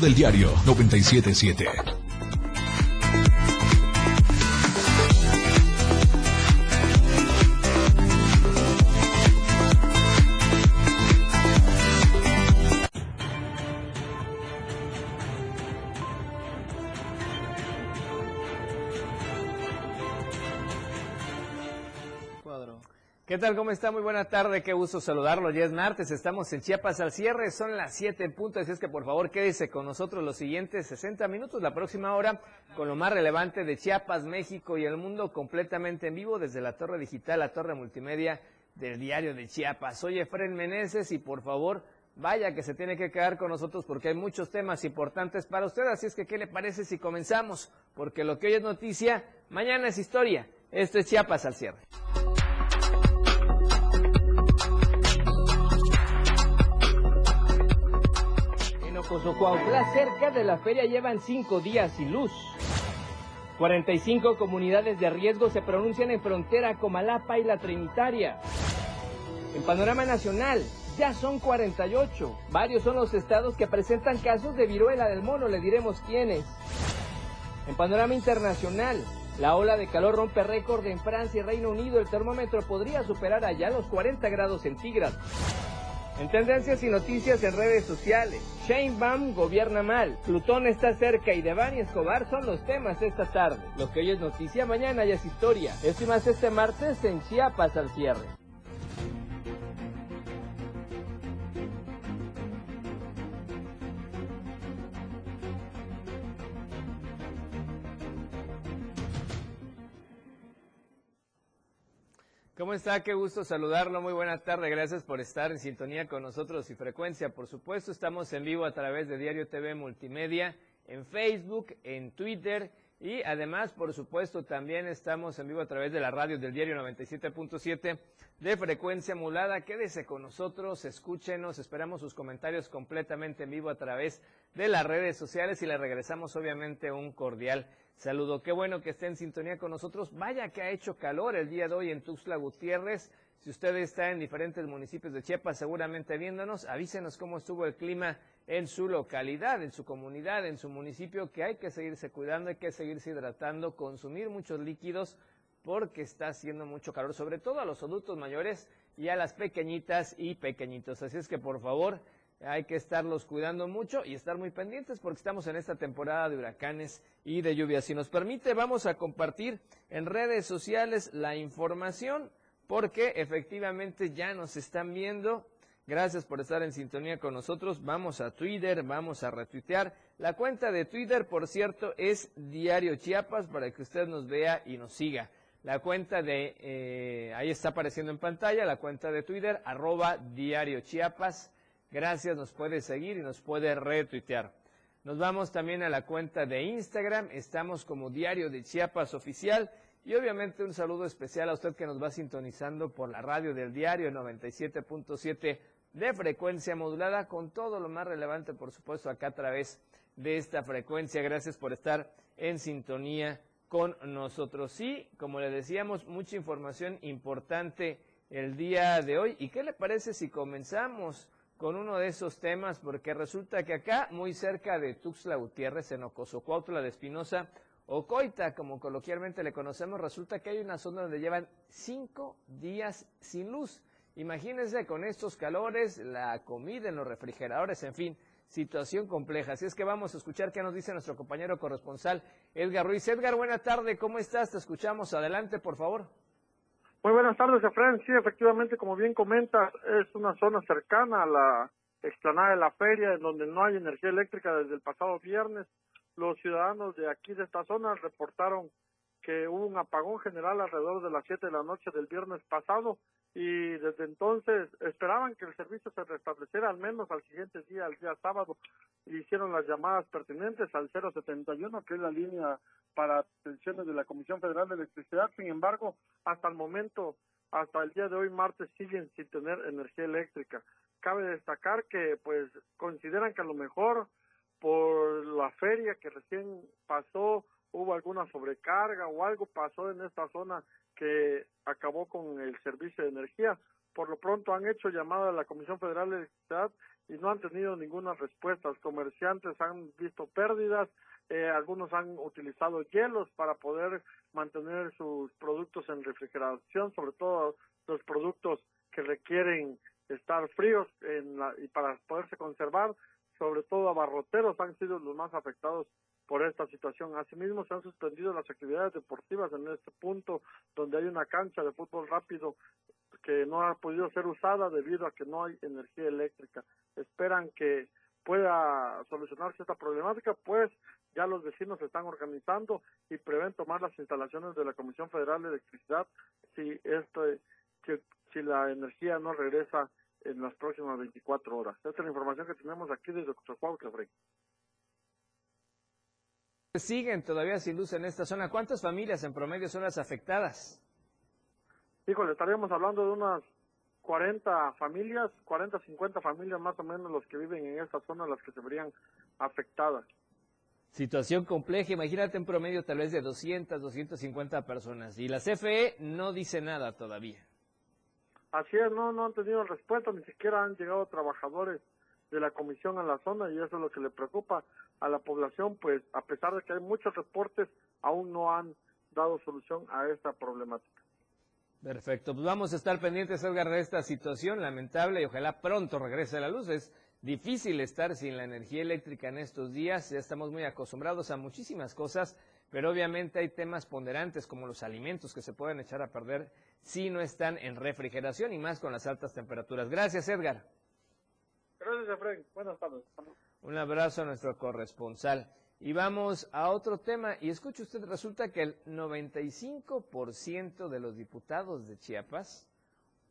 del diario 977. ¿Qué tal? ¿Cómo está? Muy buena tarde, qué gusto saludarlo. Ya es martes, estamos en Chiapas al cierre, son las 7 puntos, así es que por favor quédese con nosotros los siguientes 60 minutos, la próxima hora, con lo más relevante de Chiapas, México y el mundo completamente en vivo desde la torre digital, la torre multimedia del diario de Chiapas. Soy Efren Meneses y por favor vaya que se tiene que quedar con nosotros porque hay muchos temas importantes para usted, así es que ¿qué le parece si comenzamos? Porque lo que hoy es noticia, mañana es historia. Esto es Chiapas al cierre. Cozocuautla, cerca de la feria, llevan cinco días sin luz. 45 comunidades de riesgo se pronuncian en frontera Comalapa y la Trinitaria. En panorama nacional, ya son 48. Varios son los estados que presentan casos de viruela del mono, le diremos quiénes. En panorama internacional, la ola de calor rompe récord en Francia y Reino Unido. El termómetro podría superar allá los 40 grados centígrados. En tendencias y noticias en redes sociales, Shane Baum gobierna mal, Plutón está cerca y Devani Escobar son los temas esta tarde. Lo que hoy es noticia, mañana ya es historia. Esto este martes en Chiapas al cierre. ¿Cómo está? Qué gusto saludarlo. Muy buena tarde. Gracias por estar en sintonía con nosotros y frecuencia. Por supuesto, estamos en vivo a través de Diario TV Multimedia, en Facebook, en Twitter y además, por supuesto, también estamos en vivo a través de la radio del Diario 97.7 de frecuencia modulada. Quédese con nosotros, escúchenos, esperamos sus comentarios completamente en vivo a través de las redes sociales y le regresamos obviamente un cordial Saludo, qué bueno que esté en sintonía con nosotros. Vaya que ha hecho calor el día de hoy en Tuxtla Gutiérrez. Si usted está en diferentes municipios de Chiapas, seguramente viéndonos, avísenos cómo estuvo el clima en su localidad, en su comunidad, en su municipio, que hay que seguirse cuidando, hay que seguirse hidratando, consumir muchos líquidos, porque está haciendo mucho calor, sobre todo a los adultos mayores y a las pequeñitas y pequeñitos. Así es que por favor, hay que estarlos cuidando mucho y estar muy pendientes porque estamos en esta temporada de huracanes y de lluvias. Si nos permite, vamos a compartir en redes sociales la información porque efectivamente ya nos están viendo. Gracias por estar en sintonía con nosotros. Vamos a Twitter, vamos a retuitear. La cuenta de Twitter, por cierto, es Diario Chiapas para que usted nos vea y nos siga. La cuenta de, eh, ahí está apareciendo en pantalla, la cuenta de Twitter, arroba Diario Chiapas. Gracias, nos puede seguir y nos puede retuitear. Nos vamos también a la cuenta de Instagram, estamos como Diario de Chiapas Oficial y obviamente un saludo especial a usted que nos va sintonizando por la radio del diario 97.7 de frecuencia modulada con todo lo más relevante, por supuesto, acá a través de esta frecuencia. Gracias por estar en sintonía con nosotros. Sí, como le decíamos, mucha información importante el día de hoy. ¿Y qué le parece si comenzamos con uno de esos temas, porque resulta que acá, muy cerca de Tuxtla Gutiérrez, en Ocosocuautla de Espinosa, o Coita, como coloquialmente le conocemos, resulta que hay una zona donde llevan cinco días sin luz. Imagínense con estos calores, la comida en los refrigeradores, en fin, situación compleja. Así es que vamos a escuchar qué nos dice nuestro compañero corresponsal Edgar Ruiz. Edgar, buena tarde, ¿cómo estás? Te escuchamos. Adelante, por favor. Muy buenas tardes, Efraín. Sí, efectivamente, como bien comentas, es una zona cercana a la explanada de la feria, en donde no hay energía eléctrica desde el pasado viernes. Los ciudadanos de aquí, de esta zona, reportaron que hubo un apagón general alrededor de las 7 de la noche del viernes pasado y desde entonces esperaban que el servicio se restableciera al menos al siguiente día, el día sábado. Hicieron las llamadas pertinentes al 071, que es la línea para atenciones de la Comisión Federal de Electricidad. Sin embargo, hasta el momento, hasta el día de hoy, martes, siguen sin tener energía eléctrica. Cabe destacar que, pues, consideran que a lo mejor por la feria que recién pasó hubo alguna sobrecarga o algo pasó en esta zona que acabó con el servicio de energía. Por lo pronto han hecho llamada a la Comisión Federal de Electricidad y no han tenido ninguna respuesta. Los comerciantes han visto pérdidas, eh, algunos han utilizado hielos para poder mantener sus productos en refrigeración, sobre todo los productos que requieren estar fríos en la, y para poderse conservar, sobre todo abarroteros han sido los más afectados por esta situación. Asimismo, se han suspendido las actividades deportivas en este punto donde hay una cancha de fútbol rápido que no ha podido ser usada debido a que no hay energía eléctrica. Esperan que pueda solucionarse esta problemática, pues ya los vecinos se están organizando y prevén tomar las instalaciones de la Comisión Federal de Electricidad si este si la energía no regresa en las próximas 24 horas. Esta es la información que tenemos aquí desde Doctor Frey. Siguen todavía sin luz en esta zona. ¿Cuántas familias en promedio son las afectadas? Híjole, estaríamos hablando de unas 40 familias, 40, 50 familias más o menos los que viven en esta zona, las que se verían afectadas. Situación compleja, imagínate en promedio tal vez de 200, 250 personas. Y la CFE no dice nada todavía. Así es, no, no han tenido respuesta, ni siquiera han llegado trabajadores de la comisión a la zona y eso es lo que le preocupa a la población, pues a pesar de que hay muchos reportes, aún no han dado solución a esta problemática. Perfecto, pues vamos a estar pendientes, Edgar, de esta situación lamentable y ojalá pronto regrese la luz. Es difícil estar sin la energía eléctrica en estos días, ya estamos muy acostumbrados a muchísimas cosas, pero obviamente hay temas ponderantes como los alimentos que se pueden echar a perder si no están en refrigeración y más con las altas temperaturas. Gracias, Edgar. Gracias. Buenas tardes. Un abrazo a nuestro corresponsal. Y vamos a otro tema. Y escuche usted, resulta que el 95% de los diputados de Chiapas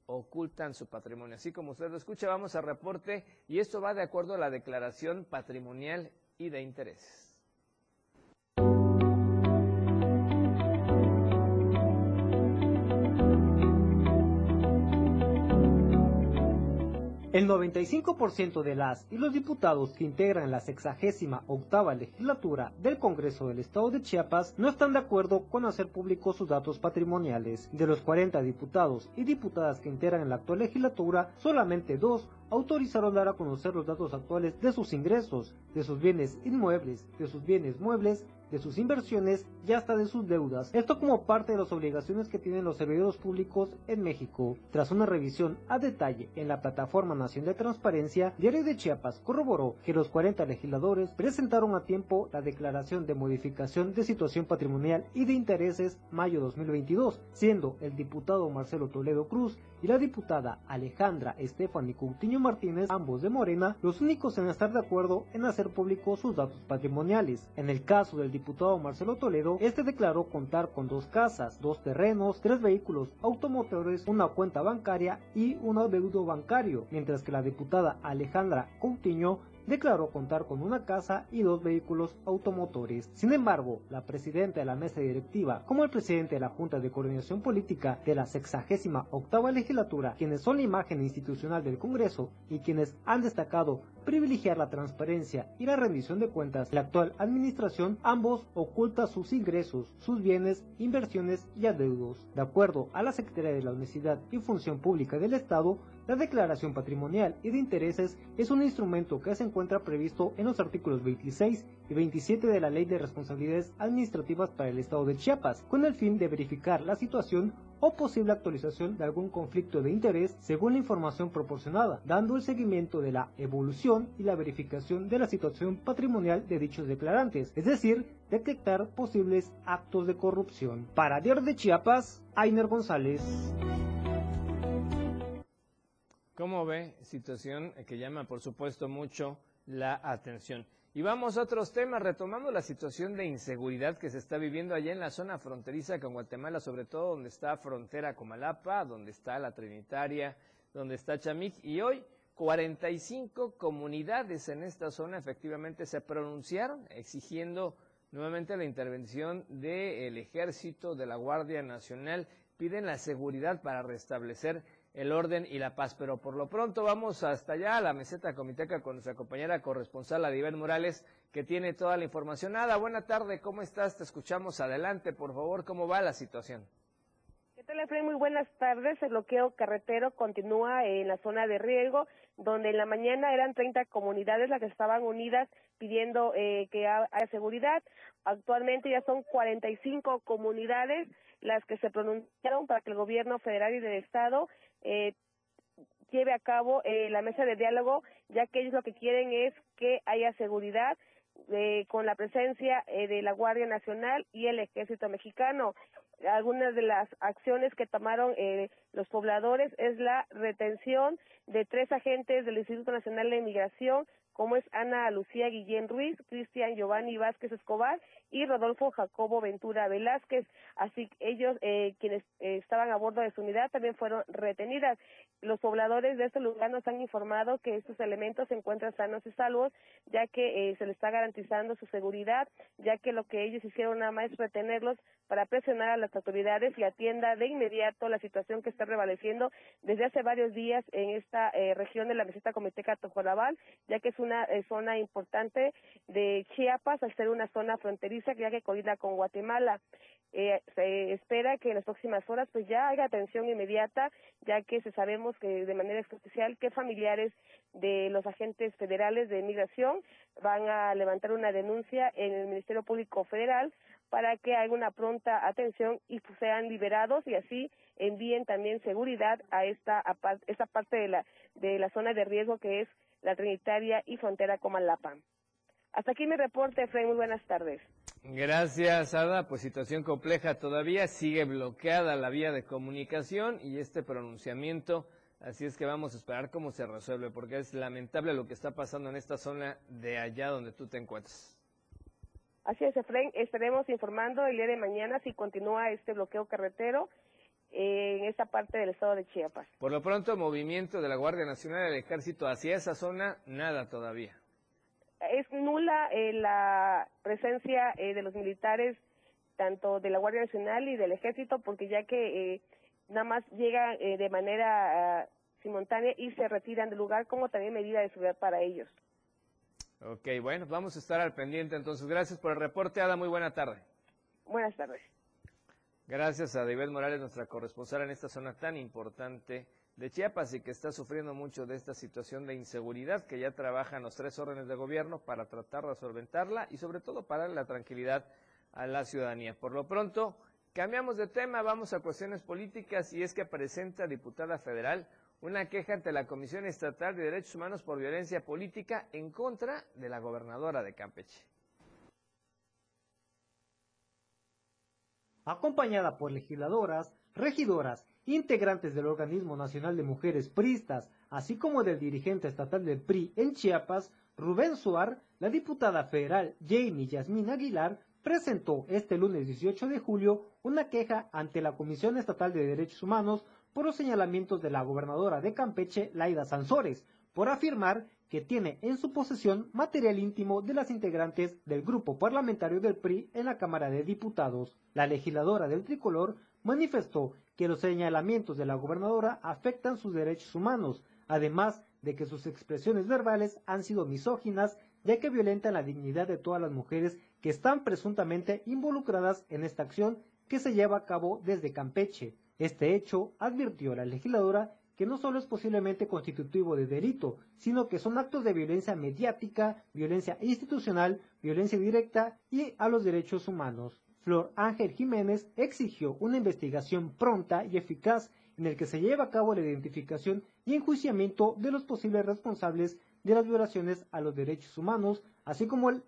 ocultan su patrimonio. Así como usted lo escucha, vamos a reporte y esto va de acuerdo a la declaración patrimonial y de intereses. El 95% de las y los diputados que integran la sexagésima octava legislatura del Congreso del Estado de Chiapas no están de acuerdo con hacer públicos sus datos patrimoniales. De los 40 diputados y diputadas que integran la actual legislatura, solamente dos autorizaron dar a conocer los datos actuales de sus ingresos, de sus bienes inmuebles, de sus bienes muebles de sus inversiones y hasta de sus deudas. Esto como parte de las obligaciones que tienen los servidores públicos en México. Tras una revisión a detalle en la Plataforma Nacional de Transparencia, Diario de Chiapas corroboró que los 40 legisladores presentaron a tiempo la declaración de modificación de situación patrimonial y de intereses mayo 2022, siendo el diputado Marcelo Toledo Cruz y la diputada Alejandra Estefani Coutinho Martínez, ambos de Morena, los únicos en estar de acuerdo en hacer públicos sus datos patrimoniales. En el caso del diputado Marcelo Toledo, este declaró contar con dos casas, dos terrenos, tres vehículos automotores, una cuenta bancaria y un adeudo bancario, mientras que la diputada Alejandra Coutinho declaró contar con una casa y dos vehículos automotores. Sin embargo, la presidenta de la mesa directiva, como el presidente de la Junta de Coordinación Política de la 68 octava legislatura, quienes son la imagen institucional del Congreso y quienes han destacado privilegiar la transparencia y la rendición de cuentas, la actual administración ambos oculta sus ingresos, sus bienes, inversiones y adeudos. De acuerdo a la Secretaría de la Universidad y Función Pública del Estado, la declaración patrimonial y de intereses es un instrumento que se encuentra previsto en los artículos 26 y 27 de la Ley de Responsabilidades Administrativas para el Estado de Chiapas, con el fin de verificar la situación o posible actualización de algún conflicto de interés según la información proporcionada, dando el seguimiento de la evolución y la verificación de la situación patrimonial de dichos declarantes, es decir, detectar posibles actos de corrupción. Para Diario de Chiapas, Ainer González. ¿Cómo ve? Situación que llama, por supuesto, mucho la atención. Y vamos a otros temas, retomando la situación de inseguridad que se está viviendo allá en la zona fronteriza con Guatemala, sobre todo donde está frontera Comalapa, donde está la Trinitaria, donde está Chamic, y hoy 45 comunidades en esta zona efectivamente se pronunciaron exigiendo nuevamente la intervención del ejército, de la Guardia Nacional, piden la seguridad para restablecer el orden y la paz. Pero por lo pronto vamos hasta allá a la meseta comiteca con nuestra compañera corresponsal Adibel Morales, que tiene toda la información. Nada, buena tarde, ¿cómo estás? Te escuchamos adelante, por favor, ¿cómo va la situación? ¿Qué tal, Efraín? Muy buenas tardes. El bloqueo carretero continúa en la zona de riego, donde en la mañana eran 30 comunidades las que estaban unidas pidiendo eh, que haya seguridad. Actualmente ya son 45 comunidades las que se pronunciaron para que el gobierno federal y del Estado eh, lleve a cabo eh, la mesa de diálogo, ya que ellos lo que quieren es que haya seguridad eh, con la presencia eh, de la Guardia Nacional y el Ejército Mexicano. Algunas de las acciones que tomaron eh, los pobladores es la retención de tres agentes del Instituto Nacional de Inmigración, como es Ana Lucía Guillén Ruiz, Cristian Giovanni Vázquez Escobar y Rodolfo Jacobo Ventura Velázquez. Así ellos, eh, quienes eh, estaban a bordo de su unidad, también fueron retenidas. Los pobladores de este lugar nos han informado que estos elementos se encuentran sanos y salvos, ya que eh, se les está garantizando su seguridad, ya que lo que ellos hicieron nada más es retenerlos para presionar a las autoridades y atienda de inmediato la situación que está prevaleciendo desde hace varios días en esta región de la meseta Comiteca Tojolabal, ya que es una zona importante de Chiapas, al ser una zona fronteriza ya que colinda con Guatemala. Eh, se espera que en las próximas horas pues ya haya atención inmediata, ya que se sabemos que de manera especial que familiares de los agentes federales de migración van a levantar una denuncia en el Ministerio Público Federal para que haya una pronta atención y pues, sean liberados y así envíen también seguridad a esta a esta parte de la de la zona de riesgo que es la Trinitaria y frontera con Malapa. Hasta aquí mi reporte, Fred. Muy buenas tardes. Gracias, Ada. Pues situación compleja todavía. Sigue bloqueada la vía de comunicación y este pronunciamiento. Así es que vamos a esperar cómo se resuelve, porque es lamentable lo que está pasando en esta zona de allá donde tú te encuentras. Así es, Efraín. Estaremos informando el día de mañana si continúa este bloqueo carretero en esta parte del estado de Chiapas. Por lo pronto, movimiento de la Guardia Nacional del Ejército hacia esa zona, nada todavía es nula eh, la presencia eh, de los militares tanto de la Guardia Nacional y del Ejército porque ya que eh, nada más llegan de manera simultánea y se retiran del lugar como también medida de seguridad para ellos. Ok, bueno, vamos a estar al pendiente entonces. Gracias por el reporte, Ada. Muy buena tarde. Buenas tardes. Gracias a David Morales, nuestra corresponsal en esta zona tan importante de Chiapas y que está sufriendo mucho de esta situación de inseguridad que ya trabajan los tres órdenes de gobierno para tratar de solventarla y sobre todo para la tranquilidad a la ciudadanía. Por lo pronto, cambiamos de tema, vamos a cuestiones políticas y es que presenta diputada federal una queja ante la Comisión Estatal de Derechos Humanos por violencia política en contra de la gobernadora de Campeche. Acompañada por legisladoras, regidoras integrantes del Organismo Nacional de Mujeres Pristas, así como del dirigente estatal del PRI en Chiapas, Rubén Suar, la diputada federal Janie Yasmín Aguilar presentó este lunes 18 de julio una queja ante la Comisión Estatal de Derechos Humanos por los señalamientos de la gobernadora de Campeche, Laida Sansores, por afirmar que tiene en su posesión material íntimo de las integrantes del grupo parlamentario del PRI en la Cámara de Diputados. La legisladora del tricolor manifestó que los señalamientos de la gobernadora afectan sus derechos humanos, además de que sus expresiones verbales han sido misóginas, ya que violentan la dignidad de todas las mujeres que están presuntamente involucradas en esta acción que se lleva a cabo desde Campeche. Este hecho, advirtió la legisladora, que no solo es posiblemente constitutivo de delito, sino que son actos de violencia mediática, violencia institucional, violencia directa y a los derechos humanos. Flor Ángel Jiménez exigió una investigación pronta y eficaz en el que se lleve a cabo la identificación y enjuiciamiento de los posibles responsables de las violaciones a los derechos humanos, así como el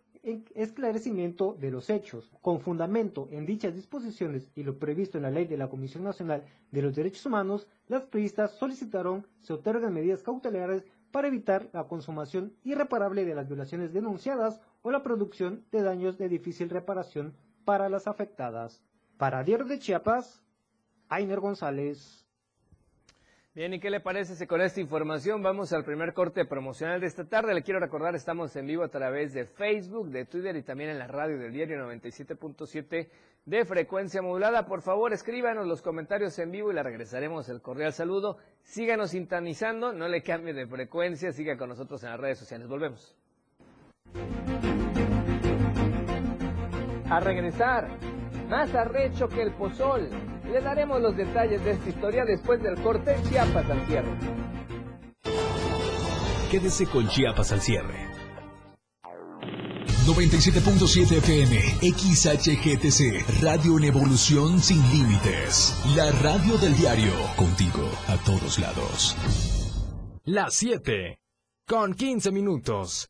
esclarecimiento de los hechos. Con fundamento en dichas disposiciones y lo previsto en la ley de la Comisión Nacional de los Derechos Humanos, las periodistas solicitaron se otorguen medidas cautelares para evitar la consumación irreparable de las violaciones denunciadas o la producción de daños de difícil reparación para las afectadas. Para Diario de Chiapas, Ainer González. Bien, ¿y qué le parece si con esta información vamos al primer corte promocional de esta tarde? Le quiero recordar, estamos en vivo a través de Facebook, de Twitter y también en la radio del diario 97.7 de frecuencia modulada. Por favor, escríbanos los comentarios en vivo y le regresaremos el cordial saludo. Síganos sintonizando, no le cambie de frecuencia, siga con nosotros en las redes sociales. Volvemos a regresar, más arrecho que el pozol, Le daremos los detalles de esta historia después del corte Chiapas al cierre. Quédese con Chiapas al cierre. 97.7 FM, XHGTC, Radio en Evolución Sin Límites. La radio del diario, contigo a todos lados. Las 7, con 15 minutos.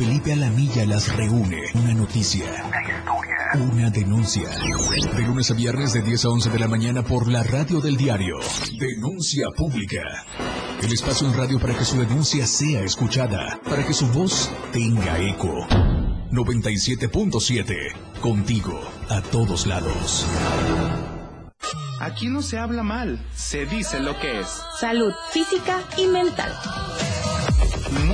Felipe Alamilla las reúne. Una noticia. Una historia. Una denuncia. De lunes a viernes de 10 a 11 de la mañana por la radio del diario. Denuncia pública. El espacio en radio para que su denuncia sea escuchada. Para que su voz tenga eco. 97.7. Contigo. A todos lados. Aquí no se habla mal, se dice lo que es. Salud física y mental.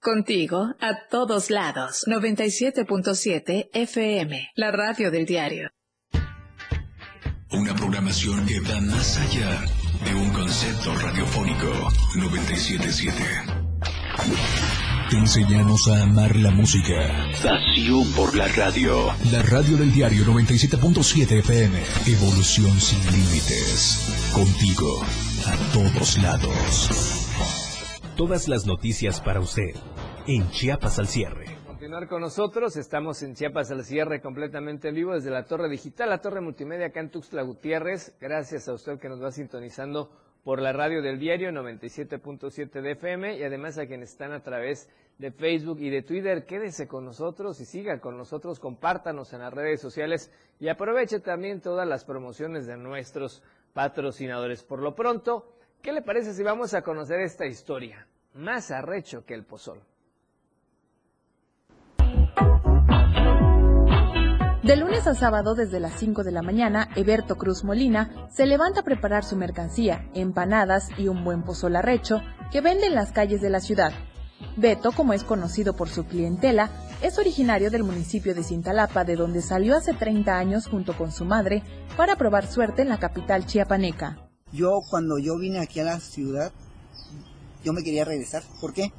Contigo a todos lados. 97.7 FM, la radio del diario. Una programación que va más allá de un concepto radiofónico. 977. Te enseñamos a amar la música. Pasión por la radio. La radio del diario 97.7 FM. Evolución sin límites. Contigo a todos lados. Todas las noticias para usted en Chiapas al cierre. Continuar con nosotros, estamos en Chiapas al cierre completamente en vivo desde la torre digital, la torre multimedia acá en Gutiérrez. Gracias a usted que nos va sintonizando por la radio del diario 97.7 de FM y además a quienes están a través de Facebook y de Twitter. Quédese con nosotros y siga con nosotros, compártanos en las redes sociales y aproveche también todas las promociones de nuestros patrocinadores. Por lo pronto, ¿qué le parece si vamos a conocer esta historia? Más arrecho que el pozol. De lunes a sábado desde las 5 de la mañana, Eberto Cruz Molina se levanta a preparar su mercancía, empanadas y un buen pozol arrecho que vende en las calles de la ciudad. Beto, como es conocido por su clientela, es originario del municipio de Cintalapa, de donde salió hace 30 años junto con su madre para probar suerte en la capital chiapaneca. Yo cuando yo vine aquí a la ciudad, yo me quería regresar. ¿Por qué?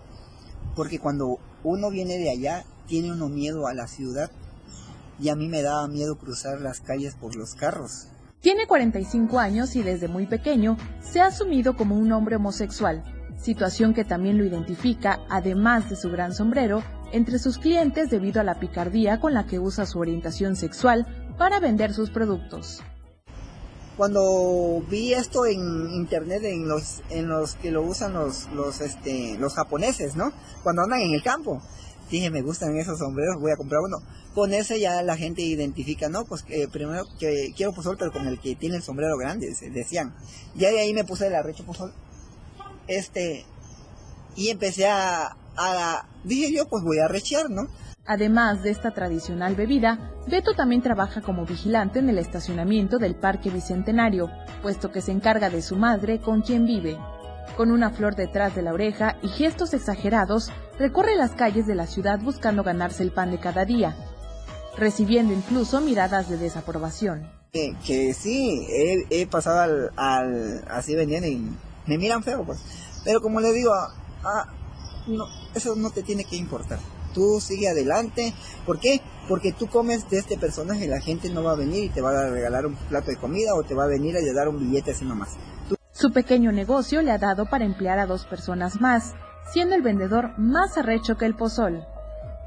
Porque cuando uno viene de allá, tiene uno miedo a la ciudad y a mí me daba miedo cruzar las calles por los carros. Tiene 45 años y desde muy pequeño se ha asumido como un hombre homosexual, situación que también lo identifica, además de su gran sombrero, entre sus clientes debido a la picardía con la que usa su orientación sexual para vender sus productos. Cuando vi esto en internet en los en los que lo usan los los este los japoneses, ¿no? Cuando andan en el campo, dije, me gustan esos sombreros, voy a comprar uno. Con ese ya la gente identifica, no, pues eh, primero que quiero pozol, pero con el que tiene el sombrero grande, decían. Ya de ahí me puse el arrecho pozol. Este, y empecé a, a, dije yo, pues voy a arrechear, ¿no? Además de esta tradicional bebida, Beto también trabaja como vigilante en el estacionamiento del Parque Bicentenario, puesto que se encarga de su madre con quien vive. Con una flor detrás de la oreja y gestos exagerados, recorre las calles de la ciudad buscando ganarse el pan de cada día, recibiendo incluso miradas de desaprobación. que sí, he, pasado al, así vendiendo y me miran feo, pues. Pero como le digo, ah, no, eso no te tiene que importar. Tú sigue adelante. ¿Por qué? Porque tú comes de este personaje, la gente no va a venir y te va a regalar un plato de comida o te va a venir a dar un billete así nomás. Su pequeño negocio le ha dado para emplear a dos personas más, siendo el vendedor más arrecho que el pozol.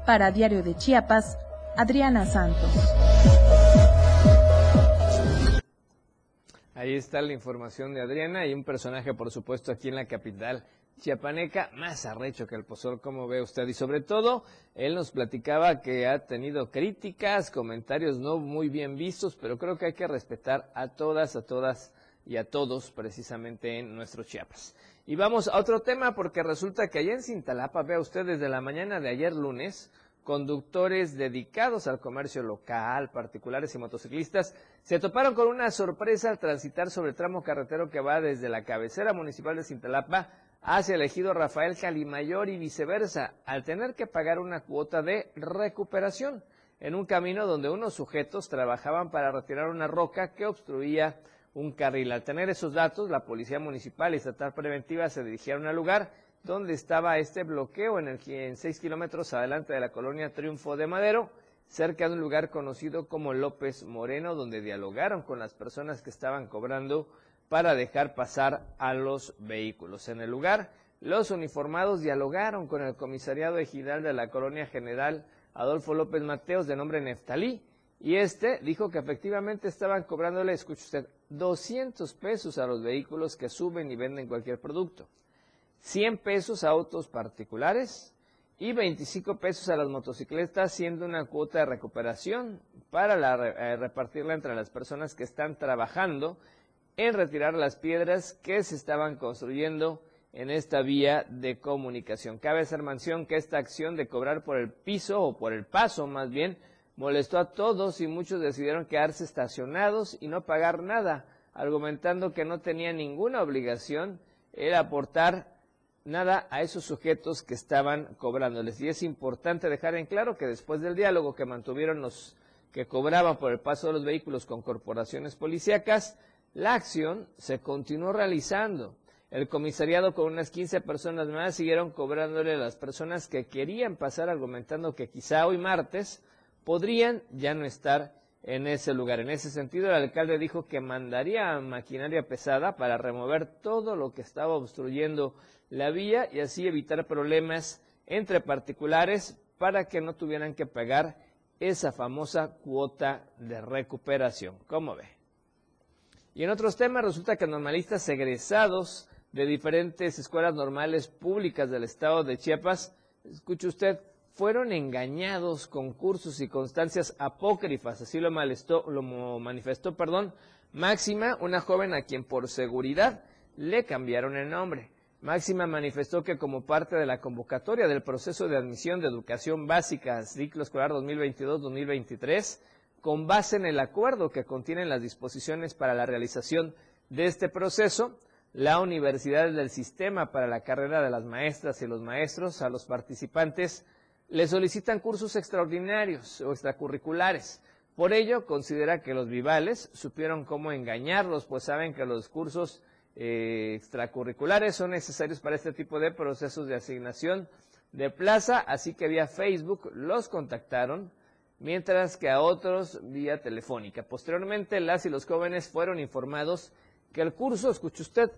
Para Diario de Chiapas, Adriana Santos. Ahí está la información de Adriana y un personaje, por supuesto, aquí en la capital chiapaneca, más arrecho que el pozol, como ve usted. Y sobre todo, él nos platicaba que ha tenido críticas, comentarios no muy bien vistos, pero creo que hay que respetar a todas, a todas y a todos precisamente en nuestro Chiapas. Y vamos a otro tema porque resulta que allá en Cintalapa, vea usted desde la mañana de ayer lunes, conductores dedicados al comercio local, particulares y motociclistas, se toparon con una sorpresa al transitar sobre el tramo carretero que va desde la cabecera municipal de Cintalapa hacia el ejido Rafael Calimayor y viceversa, al tener que pagar una cuota de recuperación en un camino donde unos sujetos trabajaban para retirar una roca que obstruía un carril. Al tener esos datos, la Policía Municipal y Estatal Preventiva se dirigieron al lugar donde estaba este bloqueo en el en seis kilómetros adelante de la colonia Triunfo de Madero, cerca de un lugar conocido como López Moreno, donde dialogaron con las personas que estaban cobrando para dejar pasar a los vehículos. En el lugar, los uniformados dialogaron con el comisariado ejidal de la colonia general Adolfo López Mateos, de nombre Neftalí, y este dijo que efectivamente estaban cobrándole, escuche usted, 200 pesos a los vehículos que suben y venden cualquier producto. 100 pesos a autos particulares y 25 pesos a las motocicletas, siendo una cuota de recuperación para eh, repartirla entre las personas que están trabajando en retirar las piedras que se estaban construyendo en esta vía de comunicación. Cabe hacer mención que esta acción de cobrar por el piso o por el paso más bien molestó a todos y muchos decidieron quedarse estacionados y no pagar nada, argumentando que no tenía ninguna obligación el aportar nada a esos sujetos que estaban cobrándoles. Y es importante dejar en claro que después del diálogo que mantuvieron los que cobraban por el paso de los vehículos con corporaciones policíacas, la acción se continuó realizando. El comisariado con unas 15 personas más siguieron cobrándole a las personas que querían pasar argumentando que quizá hoy martes podrían ya no estar en ese lugar. En ese sentido, el alcalde dijo que mandaría maquinaria pesada para remover todo lo que estaba obstruyendo la vía y así evitar problemas entre particulares para que no tuvieran que pagar esa famosa cuota de recuperación. ¿Cómo ve? Y en otros temas resulta que normalistas egresados de diferentes escuelas normales públicas del estado de Chiapas, escuche usted, fueron engañados con cursos y constancias apócrifas, así lo, manifestó Máxima, una joven a quien por seguridad le cambiaron el nombre. Máxima manifestó que como parte de la convocatoria del proceso de admisión de educación básica ciclo escolar 2022-2023, con base en el acuerdo que contienen las disposiciones para la realización de este proceso, la Universidad del Sistema para la carrera de las maestras y los maestros a los participantes le solicitan cursos extraordinarios o extracurriculares. Por ello, considera que los vivales supieron cómo engañarlos, pues saben que los cursos eh, extracurriculares son necesarios para este tipo de procesos de asignación de plaza, así que vía Facebook los contactaron, mientras que a otros vía telefónica. Posteriormente, las y los jóvenes fueron informados que el curso, escuche usted,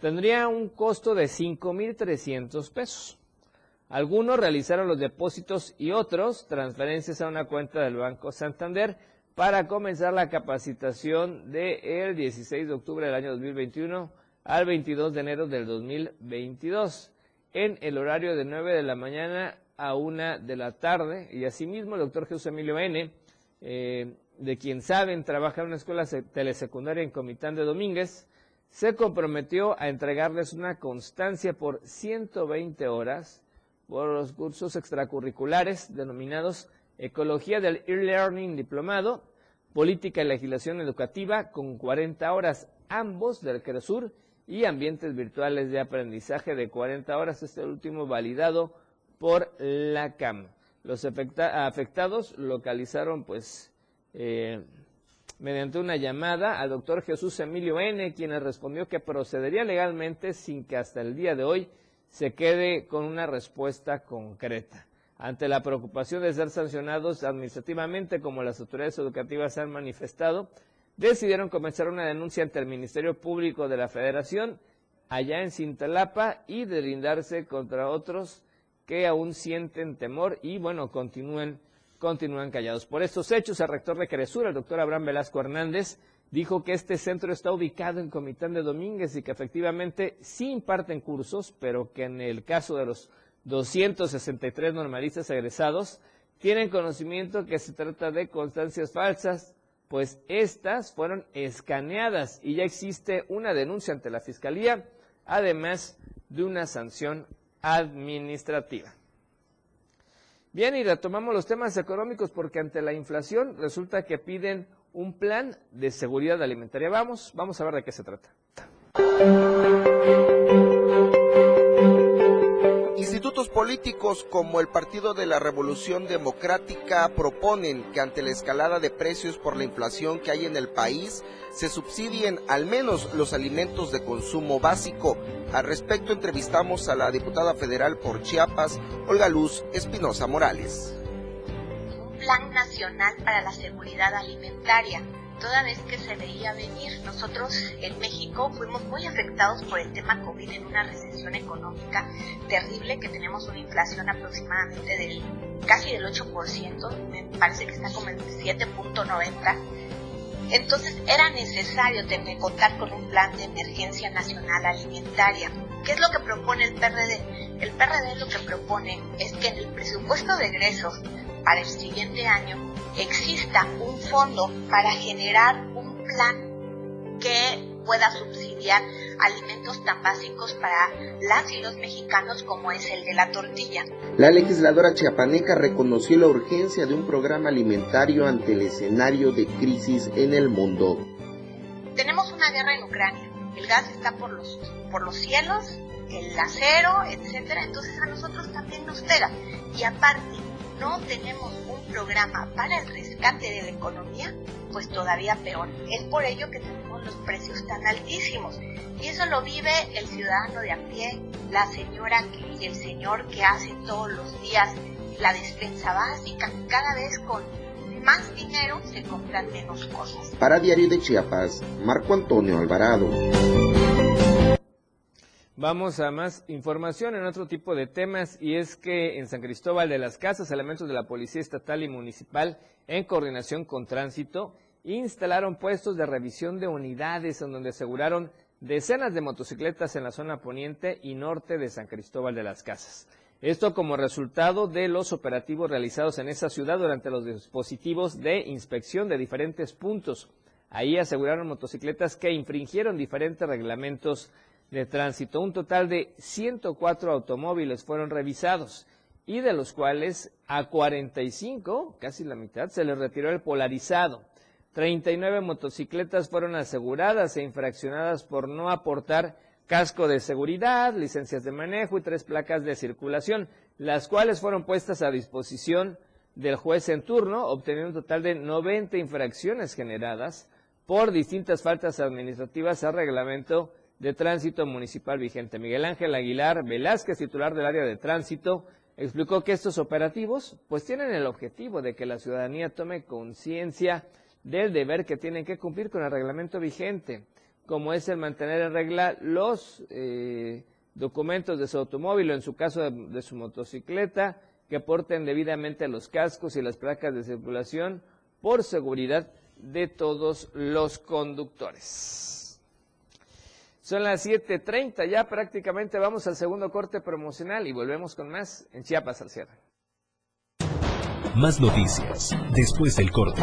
tendría un costo de 5.300 pesos. Algunos realizaron los depósitos y otros transferencias a una cuenta del Banco Santander para comenzar la capacitación del 16 de octubre del año 2021 al 22 de enero del 2022 en el horario de 9 de la mañana a 1 de la tarde. Y asimismo el doctor Jesús Emilio N., eh, de quien saben, trabaja en una escuela telesecundaria en Comitán de Domínguez, se comprometió a entregarles una constancia por 120 horas por los cursos extracurriculares denominados Ecología del E-Learning Diplomado, Política y Legislación Educativa con 40 horas, ambos del CRESUR y ambientes virtuales de aprendizaje de 40 horas, este último validado por la CAM. Los afectados localizaron pues eh, mediante una llamada al doctor Jesús Emilio N., quien respondió que procedería legalmente sin que hasta el día de hoy se quede con una respuesta concreta. Ante la preocupación de ser sancionados administrativamente, como las autoridades educativas han manifestado, decidieron comenzar una denuncia ante el Ministerio Público de la Federación allá en Cintalapa y delindarse contra otros que aún sienten temor y, bueno, continúen continúan callados. Por estos hechos, el rector de Cresura, el doctor Abraham Velasco Hernández, dijo que este centro está ubicado en Comitán de Domínguez y que efectivamente sí imparten cursos, pero que en el caso de los 263 normalistas egresados, tienen conocimiento que se trata de constancias falsas, pues estas fueron escaneadas y ya existe una denuncia ante la Fiscalía, además de una sanción administrativa. Bien, y retomamos los temas económicos porque ante la inflación resulta que piden un plan de seguridad alimentaria. Vamos, vamos a ver de qué se trata. Institutos políticos como el Partido de la Revolución Democrática proponen que ante la escalada de precios por la inflación que hay en el país, se subsidien al menos los alimentos de consumo básico. Al respecto entrevistamos a la diputada federal por Chiapas, Olga Luz Espinosa Morales. Un plan nacional para la seguridad alimentaria toda vez que se veía venir. Nosotros en México fuimos muy afectados por el tema COVID en una recesión económica terrible que tenemos una inflación aproximadamente del casi del 8%, me parece que está como en 7.90. Entonces era necesario tener, contar con un plan de emergencia nacional alimentaria. ¿Qué es lo que propone el PRD? El PRD lo que propone es que en el presupuesto de egresos para el siguiente año exista un fondo para generar un plan que pueda subsidiar alimentos tan básicos para las y los mexicanos como es el de la tortilla. La legisladora chiapaneca reconoció la urgencia de un programa alimentario ante el escenario de crisis en el mundo. Tenemos una guerra en Ucrania, el gas está por los, por los cielos, el acero, etcétera, entonces a nosotros también nos pega. Y aparte, no tenemos un programa para el rescate de la economía, pues todavía peor. Es por ello que tenemos los precios tan altísimos. Y eso lo vive el ciudadano de a pie, la señora y el señor que hace todos los días la despensa básica. Cada vez con más dinero se compran menos cosas. Para Diario de Chiapas, Marco Antonio Alvarado. Vamos a más información en otro tipo de temas y es que en San Cristóbal de las Casas, elementos de la Policía Estatal y Municipal, en coordinación con Tránsito, instalaron puestos de revisión de unidades en donde aseguraron decenas de motocicletas en la zona poniente y norte de San Cristóbal de las Casas. Esto como resultado de los operativos realizados en esa ciudad durante los dispositivos de inspección de diferentes puntos. Ahí aseguraron motocicletas que infringieron diferentes reglamentos de tránsito. Un total de 104 automóviles fueron revisados y de los cuales a 45, casi la mitad, se les retiró el polarizado. 39 motocicletas fueron aseguradas e infraccionadas por no aportar casco de seguridad, licencias de manejo y tres placas de circulación, las cuales fueron puestas a disposición del juez en turno, obteniendo un total de 90 infracciones generadas por distintas faltas administrativas al reglamento de Tránsito Municipal vigente. Miguel Ángel Aguilar Velázquez, titular del área de tránsito, explicó que estos operativos pues tienen el objetivo de que la ciudadanía tome conciencia del deber que tienen que cumplir con el reglamento vigente, como es el mantener en regla los eh, documentos de su automóvil o en su caso de, de su motocicleta, que porten debidamente los cascos y las placas de circulación por seguridad de todos los conductores. Son las 7.30, ya prácticamente vamos al segundo corte promocional y volvemos con más en Chiapas al cierre. Más noticias después del corte.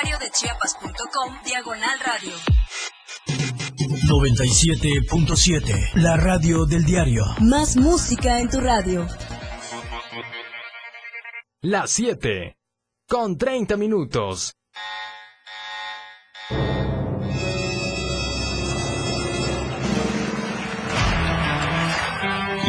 www.diariodechiapas.com Diagonal Radio. 97.7. La radio del diario. Más música en tu radio. Las 7. Con 30 minutos.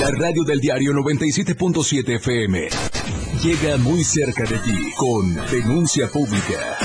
La radio del diario 97.7 FM llega muy cerca de ti con denuncia pública.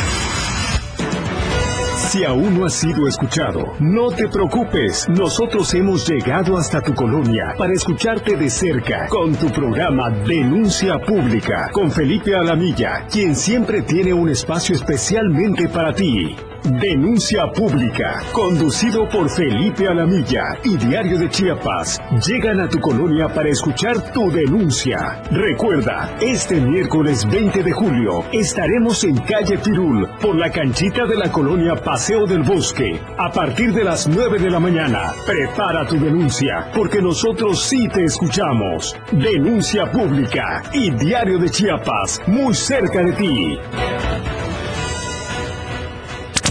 Si aún no has sido escuchado, no te preocupes. Nosotros hemos llegado hasta tu colonia para escucharte de cerca con tu programa Denuncia Pública con Felipe Alamilla, quien siempre tiene un espacio especialmente para ti. Denuncia Pública, conducido por Felipe Alamilla y Diario de Chiapas, llegan a tu colonia para escuchar tu denuncia. Recuerda, este miércoles 20 de julio estaremos en calle Pirul, por la canchita de la colonia Paseo del Bosque, a partir de las 9 de la mañana. Prepara tu denuncia, porque nosotros sí te escuchamos. Denuncia Pública y Diario de Chiapas, muy cerca de ti.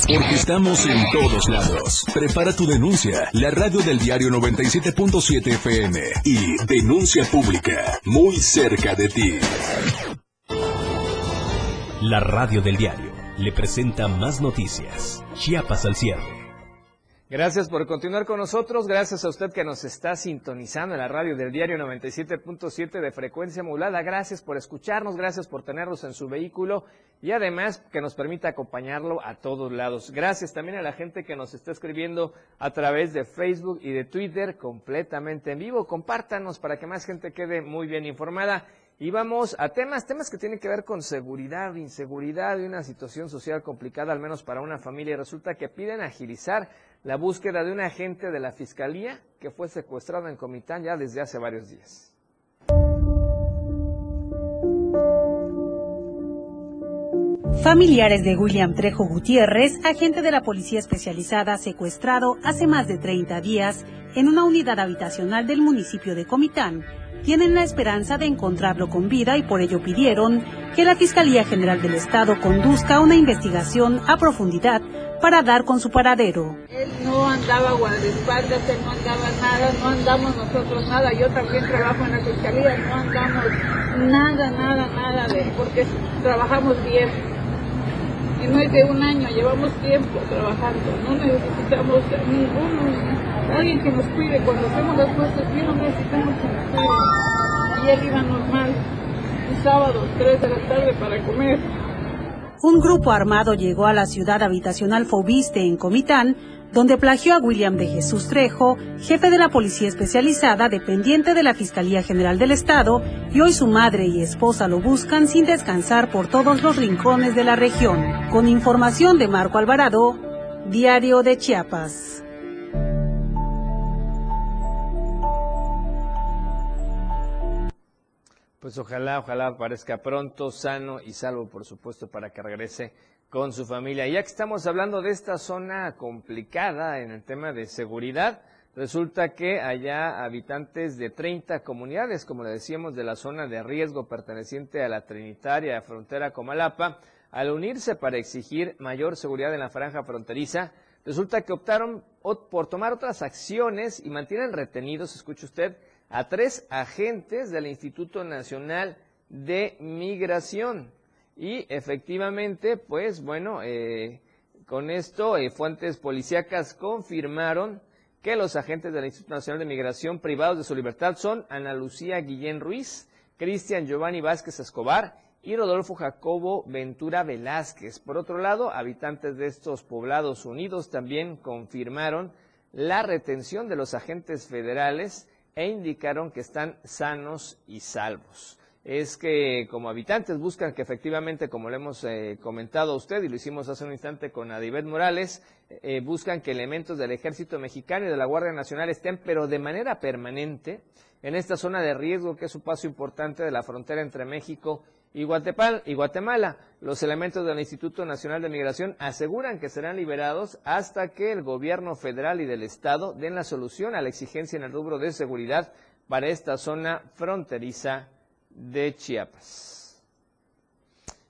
Porque estamos en todos lados. Prepara tu denuncia. La radio del diario 97.7 FM y denuncia pública muy cerca de ti. La radio del diario le presenta más noticias. Chiapas al cierre. Gracias por continuar con nosotros. Gracias a usted que nos está sintonizando en la radio del diario 97.7 de frecuencia modulada. Gracias por escucharnos, gracias por tenernos en su vehículo y además que nos permita acompañarlo a todos lados. Gracias también a la gente que nos está escribiendo a través de Facebook y de Twitter completamente en vivo. Compártanos para que más gente quede muy bien informada. Y vamos a temas, temas que tienen que ver con seguridad, inseguridad y una situación social complicada, al menos para una familia. Resulta que piden agilizar la búsqueda de un agente de la Fiscalía que fue secuestrado en Comitán ya desde hace varios días. Familiares de William Trejo Gutiérrez, agente de la Policía Especializada secuestrado hace más de 30 días en una unidad habitacional del municipio de Comitán, tienen la esperanza de encontrarlo con vida y por ello pidieron que la Fiscalía General del Estado conduzca una investigación a profundidad para dar con su paradero. Él no andaba guardaespaldas, él no andaba nada, no andamos nosotros nada. Yo también trabajo en la Fiscalía, no andamos nada, nada, nada de él, porque trabajamos bien. Y no es de un año, llevamos tiempo trabajando, no necesitamos ninguno, alguien que nos cuide. Cuando hacemos las cosas bien, no necesitamos que. Y él iba normal, un sábado, 3 de la tarde para comer. Un grupo armado llegó a la ciudad habitacional Fobiste en Comitán, donde plagió a William de Jesús Trejo, jefe de la Policía Especializada dependiente de la Fiscalía General del Estado, y hoy su madre y esposa lo buscan sin descansar por todos los rincones de la región. Con información de Marco Alvarado, Diario de Chiapas. Pues ojalá, ojalá aparezca pronto, sano y salvo, por supuesto, para que regrese con su familia. Ya que estamos hablando de esta zona complicada en el tema de seguridad, resulta que allá habitantes de 30 comunidades, como le decíamos, de la zona de riesgo perteneciente a la Trinitaria frontera Comalapa, al unirse para exigir mayor seguridad en la franja fronteriza, resulta que optaron por tomar otras acciones y mantienen retenidos, escuche usted, a tres agentes del Instituto Nacional de Migración. Y efectivamente, pues bueno, eh, con esto eh, fuentes policíacas confirmaron que los agentes del Instituto Nacional de Migración privados de su libertad son Ana Lucía Guillén Ruiz, Cristian Giovanni Vázquez Escobar y Rodolfo Jacobo Ventura Velázquez. Por otro lado, habitantes de estos poblados unidos también confirmaron la retención de los agentes federales e indicaron que están sanos y salvos. Es que como habitantes buscan que efectivamente, como le hemos eh, comentado a usted y lo hicimos hace un instante con Adibet Morales, eh, buscan que elementos del ejército mexicano y de la Guardia Nacional estén, pero de manera permanente, en esta zona de riesgo que es un paso importante de la frontera entre México y Guatemala. Los elementos del Instituto Nacional de Migración aseguran que serán liberados hasta que el gobierno federal y del Estado den la solución a la exigencia en el rubro de seguridad para esta zona fronteriza de Chiapas.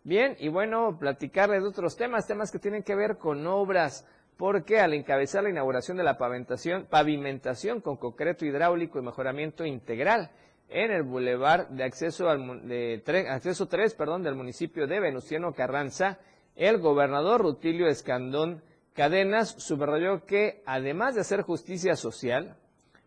Bien, y bueno, platicarles de otros temas, temas que tienen que ver con obras, porque al encabezar la inauguración de la pavimentación, pavimentación con concreto hidráulico y mejoramiento integral, en el bulevar de acceso, al, acceso 3 perdón, del municipio de Venustiano Carranza, el gobernador Rutilio Escandón Cadenas subrayó que, además de hacer justicia social,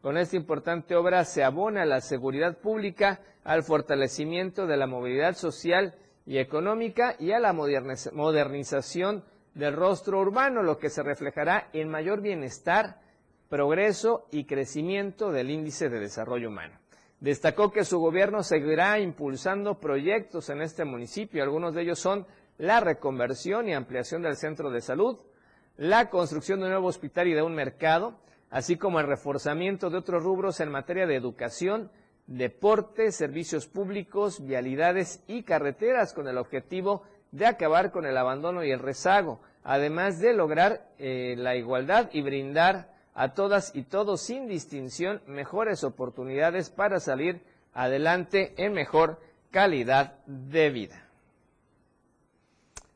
con esta importante obra se abona la seguridad pública, al fortalecimiento de la movilidad social y económica y a la modernización del rostro urbano, lo que se reflejará en mayor bienestar, progreso y crecimiento del índice de desarrollo humano. Destacó que su gobierno seguirá impulsando proyectos en este municipio. Algunos de ellos son la reconversión y ampliación del centro de salud, la construcción de un nuevo hospital y de un mercado, así como el reforzamiento de otros rubros en materia de educación, deporte, servicios públicos, vialidades y carreteras con el objetivo de acabar con el abandono y el rezago, además de lograr eh, la igualdad y brindar a todas y todos sin distinción mejores oportunidades para salir adelante en mejor calidad de vida.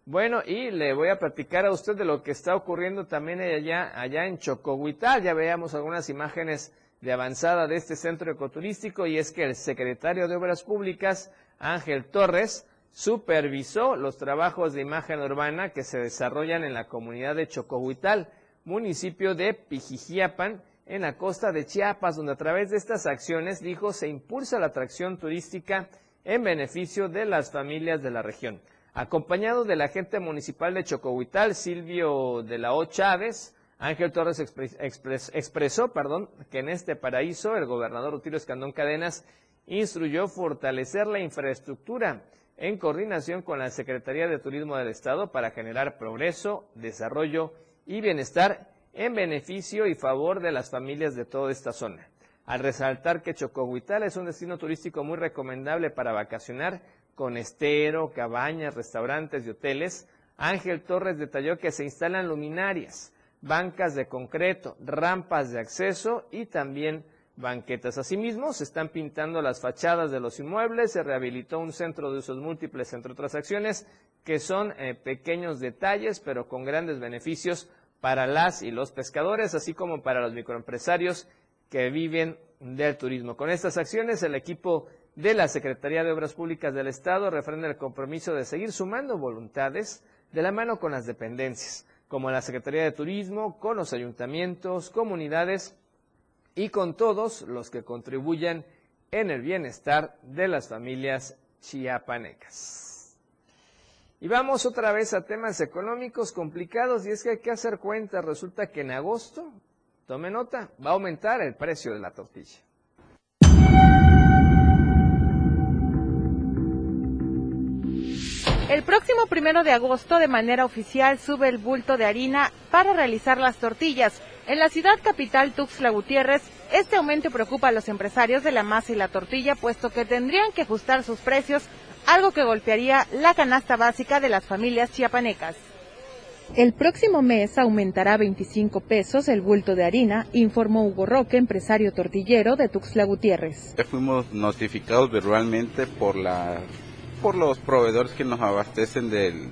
Bueno, y le voy a platicar a usted de lo que está ocurriendo también allá, allá en Chocohuital. Ya veamos algunas imágenes de avanzada de este centro ecoturístico y es que el secretario de Obras Públicas, Ángel Torres, supervisó los trabajos de imagen urbana que se desarrollan en la comunidad de Chocohuital municipio de Pijijiapan, en la costa de Chiapas, donde a través de estas acciones, dijo, se impulsa la atracción turística en beneficio de las familias de la región. Acompañado del agente municipal de Chocohuital, Silvio de la O. Chávez, Ángel Torres expresó perdón, que en este paraíso el gobernador Rutilio Escandón Cadenas instruyó fortalecer la infraestructura en coordinación con la Secretaría de Turismo del Estado para generar progreso, desarrollo y bienestar en beneficio y favor de las familias de toda esta zona. Al resaltar que Chocohuital es un destino turístico muy recomendable para vacacionar con estero, cabañas, restaurantes y hoteles, Ángel Torres detalló que se instalan luminarias, bancas de concreto, rampas de acceso y también banquetas. Asimismo, se están pintando las fachadas de los inmuebles, se rehabilitó un centro de usos múltiples, entre otras acciones, que son eh, pequeños detalles, pero con grandes beneficios para las y los pescadores, así como para los microempresarios que viven del turismo. Con estas acciones, el equipo de la Secretaría de Obras Públicas del Estado refrenda el compromiso de seguir sumando voluntades de la mano con las dependencias, como la Secretaría de Turismo, con los ayuntamientos, comunidades y con todos los que contribuyan en el bienestar de las familias chiapanecas. Y vamos otra vez a temas económicos complicados y es que hay que hacer cuenta. Resulta que en agosto, tome nota, va a aumentar el precio de la tortilla. El próximo primero de agosto, de manera oficial, sube el bulto de harina para realizar las tortillas. En la ciudad capital Tuxtla Gutiérrez, este aumento preocupa a los empresarios de la masa y la tortilla, puesto que tendrían que ajustar sus precios algo que golpearía la canasta básica de las familias chiapanecas. El próximo mes aumentará 25 pesos el bulto de harina, informó Hugo Roque, empresario tortillero de Tuxtla Gutiérrez. Fuimos notificados verbalmente por, la, por los proveedores que nos abastecen del,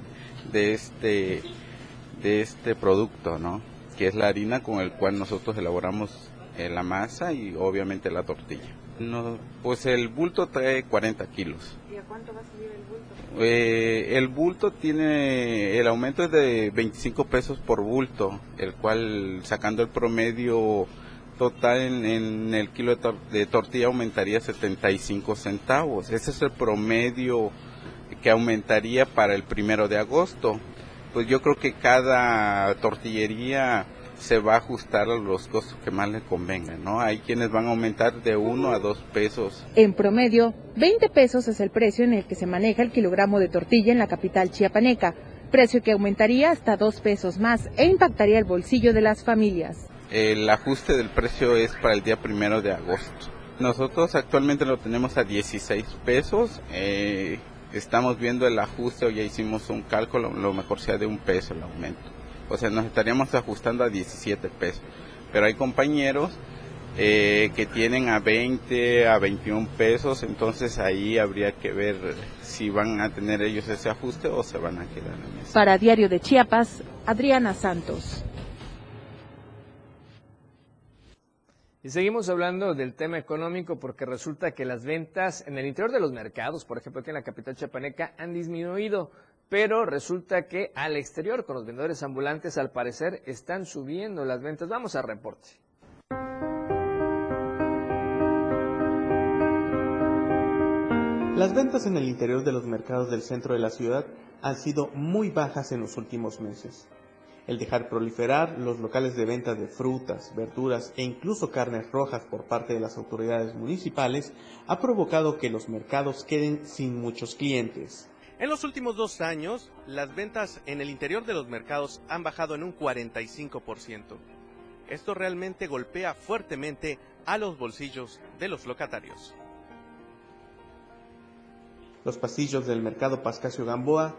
de, este, de este producto, ¿no? Que es la harina con el cual nosotros elaboramos eh, la masa y obviamente la tortilla. No, pues el bulto trae 40 kilos. ¿Y a cuánto va a subir el bulto? Eh, el bulto tiene, el aumento es de 25 pesos por bulto, el cual sacando el promedio total en, en el kilo de, tor- de tortilla aumentaría 75 centavos. Ese es el promedio que aumentaría para el primero de agosto. Pues yo creo que cada tortillería se va a ajustar a los costos que más le convengan, ¿no? Hay quienes van a aumentar de 1 a 2 pesos. En promedio, 20 pesos es el precio en el que se maneja el kilogramo de tortilla en la capital chiapaneca, precio que aumentaría hasta 2 pesos más e impactaría el bolsillo de las familias. El ajuste del precio es para el día primero de agosto. Nosotros actualmente lo tenemos a 16 pesos. eh, estamos viendo el ajuste o ya hicimos un cálculo, lo mejor sea de un peso el aumento. O sea, nos estaríamos ajustando a 17 pesos. Pero hay compañeros eh, que tienen a 20, a 21 pesos, entonces ahí habría que ver si van a tener ellos ese ajuste o se van a quedar en ese. Para Diario de Chiapas, Adriana Santos. Y seguimos hablando del tema económico porque resulta que las ventas en el interior de los mercados, por ejemplo aquí en la capital chapaneca, han disminuido, pero resulta que al exterior con los vendedores ambulantes al parecer están subiendo las ventas. Vamos a reporte. Las ventas en el interior de los mercados del centro de la ciudad han sido muy bajas en los últimos meses. El dejar proliferar los locales de venta de frutas, verduras e incluso carnes rojas por parte de las autoridades municipales ha provocado que los mercados queden sin muchos clientes. En los últimos dos años, las ventas en el interior de los mercados han bajado en un 45%. Esto realmente golpea fuertemente a los bolsillos de los locatarios. Los pasillos del mercado Pascasio Gamboa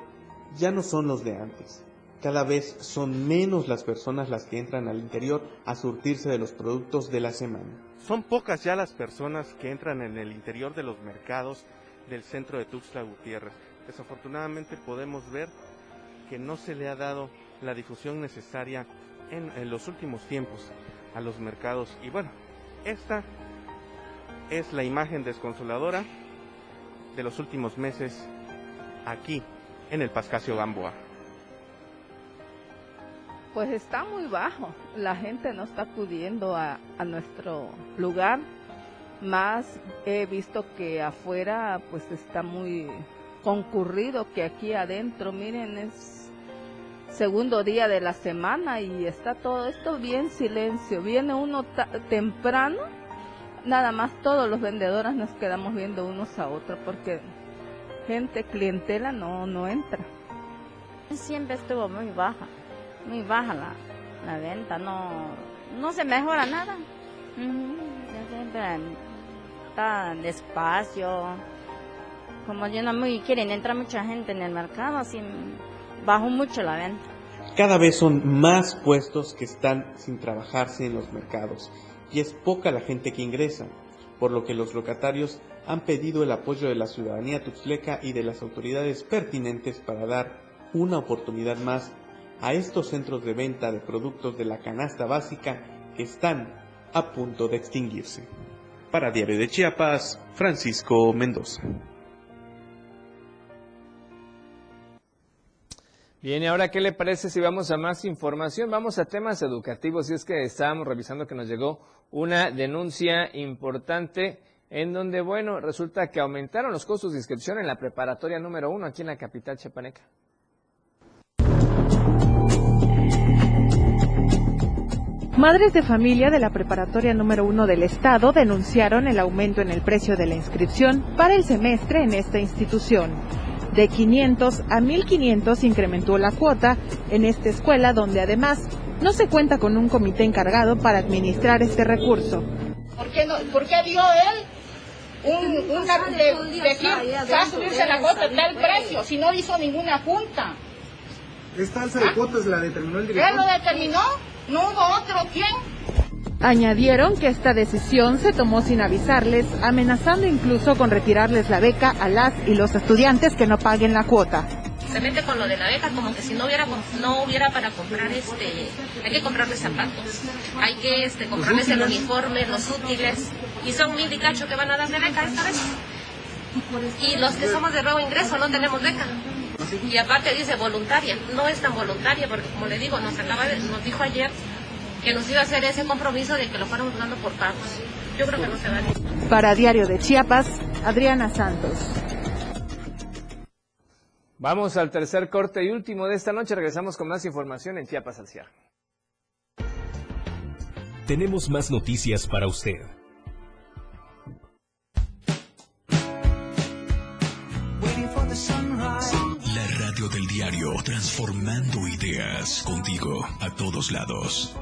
ya no son los de antes. Cada vez son menos las personas las que entran al interior a surtirse de los productos de la semana. Son pocas ya las personas que entran en el interior de los mercados del centro de Tuxtla Gutiérrez. Desafortunadamente podemos ver que no se le ha dado la difusión necesaria en, en los últimos tiempos a los mercados. Y bueno, esta es la imagen desconsoladora de los últimos meses aquí en el Pascasio Gamboa. Pues está muy bajo. La gente no está acudiendo a, a nuestro lugar. Más he visto que afuera pues está muy concurrido que aquí adentro. Miren, es segundo día de la semana y está todo esto bien silencio. Viene uno temprano, nada más todos los vendedores nos quedamos viendo unos a otros porque gente, clientela no, no entra. Siempre estuvo muy baja, muy baja la, la venta, no, no se mejora nada. Ujú, ya siempre está despacio. Como ya no muy quieren entrar mucha gente en el mercado, así bajó mucho la venta. Cada vez son más puestos que están sin trabajarse en los mercados y es poca la gente que ingresa, por lo que los locatarios han pedido el apoyo de la ciudadanía tuxtleca y de las autoridades pertinentes para dar una oportunidad más a estos centros de venta de productos de la canasta básica que están a punto de extinguirse. Para Diario de Chiapas, Francisco Mendoza. Bien, y ahora, ¿qué le parece si vamos a más información? Vamos a temas educativos. Y es que estábamos revisando que nos llegó una denuncia importante en donde, bueno, resulta que aumentaron los costos de inscripción en la preparatoria número uno aquí en la capital chapaneca. Madres de familia de la preparatoria número uno del estado denunciaron el aumento en el precio de la inscripción para el semestre en esta institución. De 500 a 1500 incrementó la cuota en esta escuela donde además no se cuenta con un comité encargado para administrar este recurso. ¿Por qué, no, ¿Por qué dio él un, un de, de aquí va a subirse la cuota tal precio si no hizo ninguna junta? ¿Esta alza de cuotas la determinó el ¿Él director? lo determinó? ¿No hubo otro? ¿Quién? Añadieron que esta decisión se tomó sin avisarles, amenazando incluso con retirarles la beca a las y los estudiantes que no paguen la cuota. se mete con lo de la beca como que si no hubiera no hubiera para comprar este hay que comprarles zapatos hay que este comprarles el uniforme los útiles Y son mil y cacho que van a dar de beca esta vez. Y los que somos de nuevo ingreso no tenemos beca. Y aparte dice voluntaria, no es tan voluntaria porque como le digo, nos acaba de, nos dijo ayer que nos iba a hacer ese compromiso de que lo fuéramos dando por pagos. Yo creo que no se va a Para Diario de Chiapas, Adriana Santos. Vamos al tercer corte y último de esta noche. Regresamos con más información en Chiapas al cierre. Tenemos más noticias para usted. Del diario, transformando ideas contigo a todos lados.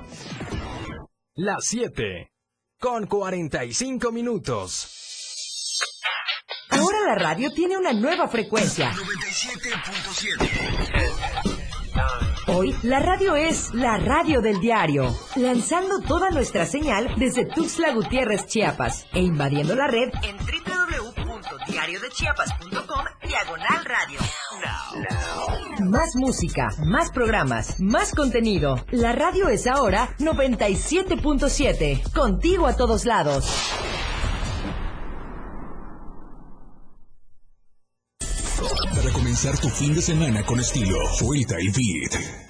Las 7 con 45 minutos. Ahora la radio tiene una nueva frecuencia. 97.7. Hoy la radio es la radio del diario, lanzando toda nuestra señal desde Tuxtla Gutiérrez, Chiapas, e invadiendo la red en www.diariodechiapas.com diagonal radio. Más música, más programas, más contenido. La radio es ahora 97.7, contigo a todos lados. Para comenzar tu fin de semana con estilo, suelta el beat.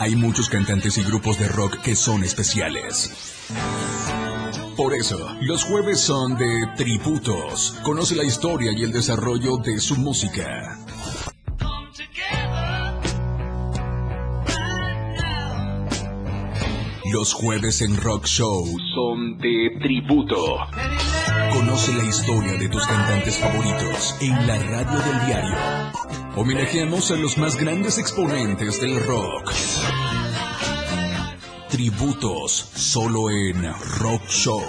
Hay muchos cantantes y grupos de rock que son especiales. Por eso, los jueves son de tributos. Conoce la historia y el desarrollo de su música. Los jueves en Rock Show son de tributo. Conoce la historia de tus cantantes favoritos en la radio del diario. Homenajeamos a los más grandes exponentes del rock. Tributos solo en Rock Show